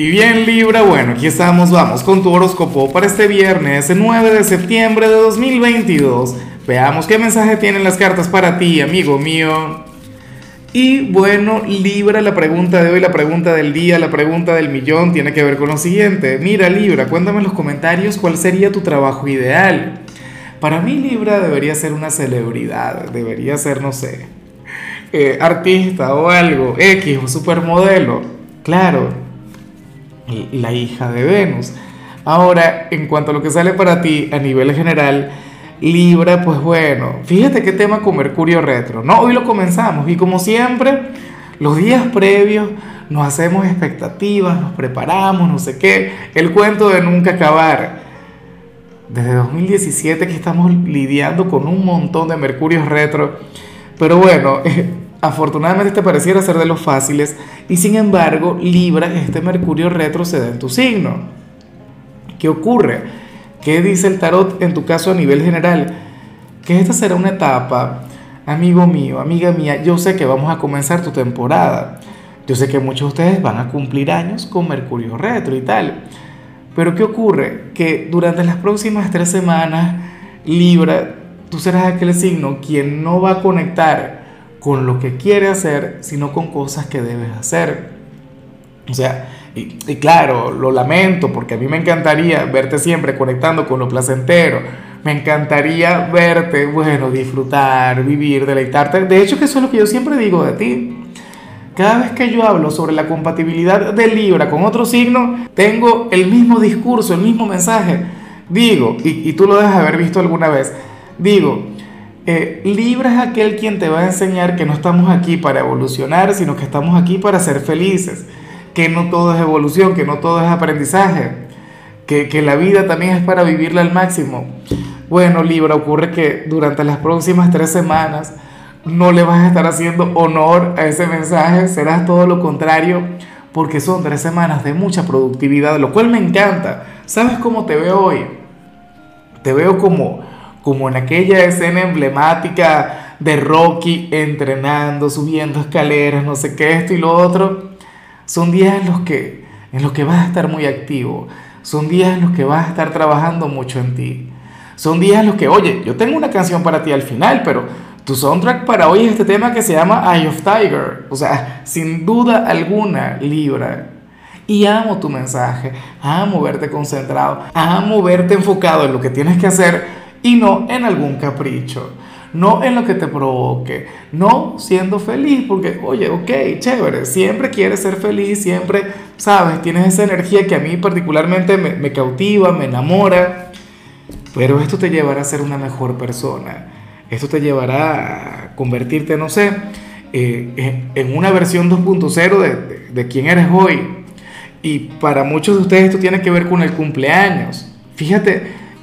Y bien Libra, bueno, aquí estamos, vamos con tu horóscopo para este viernes 9 de septiembre de 2022. Veamos qué mensaje tienen las cartas para ti, amigo mío. Y bueno, Libra, la pregunta de hoy, la pregunta del día, la pregunta del millón tiene que ver con lo siguiente. Mira Libra, cuéntame en los comentarios cuál sería tu trabajo ideal. Para mí Libra debería ser una celebridad, debería ser, no sé, eh, artista o algo, X o supermodelo. Claro, la hija de Venus. Ahora, en cuanto a lo que sale para ti a nivel general, Libra, pues bueno, fíjate qué tema con Mercurio retro, ¿no? Hoy lo comenzamos y como siempre, los días previos nos hacemos expectativas, nos preparamos, no sé qué, el cuento de nunca acabar. Desde 2017 que estamos lidiando con un montón de Mercurio retro, pero bueno, Afortunadamente te pareciera ser de los fáciles y sin embargo Libra, este Mercurio retrocede en tu signo. ¿Qué ocurre? ¿Qué dice el tarot en tu caso a nivel general? Que esta será una etapa, amigo mío, amiga mía, yo sé que vamos a comenzar tu temporada. Yo sé que muchos de ustedes van a cumplir años con Mercurio retro y tal. Pero ¿qué ocurre? Que durante las próximas tres semanas, Libra, tú serás aquel signo quien no va a conectar con lo que quiere hacer, sino con cosas que debes hacer. O sea, y, claro, lo lamento porque a mí me encantaría verte siempre conectando con lo placentero. Me encantaría verte, bueno, disfrutar, vivir, deleitarte. De hecho, que eso es lo que yo siempre digo de ti. Cada vez que yo hablo sobre la compatibilidad de Libra con otro signo, tengo el mismo discurso, el mismo mensaje. Digo, y, y tú lo debes haber visto alguna vez, digo, eh, Libra es aquel quien te va a enseñar que no estamos aquí para evolucionar, sino que estamos aquí para ser felices, que no todo es evolución, que no todo es aprendizaje, que, que la vida también es para vivirla al máximo. Bueno, Libra, ocurre que durante las próximas tres semanas no le vas a estar haciendo honor a ese mensaje, serás todo lo contrario, porque son tres semanas de mucha productividad, lo cual me encanta. ¿Sabes cómo te veo hoy? Te veo como como en aquella escena emblemática de Rocky entrenando, subiendo escaleras, no sé qué, esto y lo otro. Son días en los que, en los que vas a estar muy activo, son días en los que vas a estar trabajando mucho en ti. Son días en los que, oye, yo tengo una canción para ti al final, pero tu soundtrack para hoy es este tema que se llama Eye of Tiger. O sea, sin duda alguna, Libra. Y amo tu mensaje, amo verte concentrado, amo verte enfocado en lo que tienes que hacer y no en algún capricho, no en lo que te provoque, no siendo feliz, porque, oye, ok, chévere, siempre quieres ser feliz, siempre, sabes, tienes esa energía que a mí particularmente me, cautiva, me enamora, pero esto te llevará a ser una mejor persona, esto te llevará a convertirte, no sé, eh, en una versión 2.0 de, de quién eres hoy. Y para muchos de ustedes esto tiene que ver con el cumpleaños. Fíjate,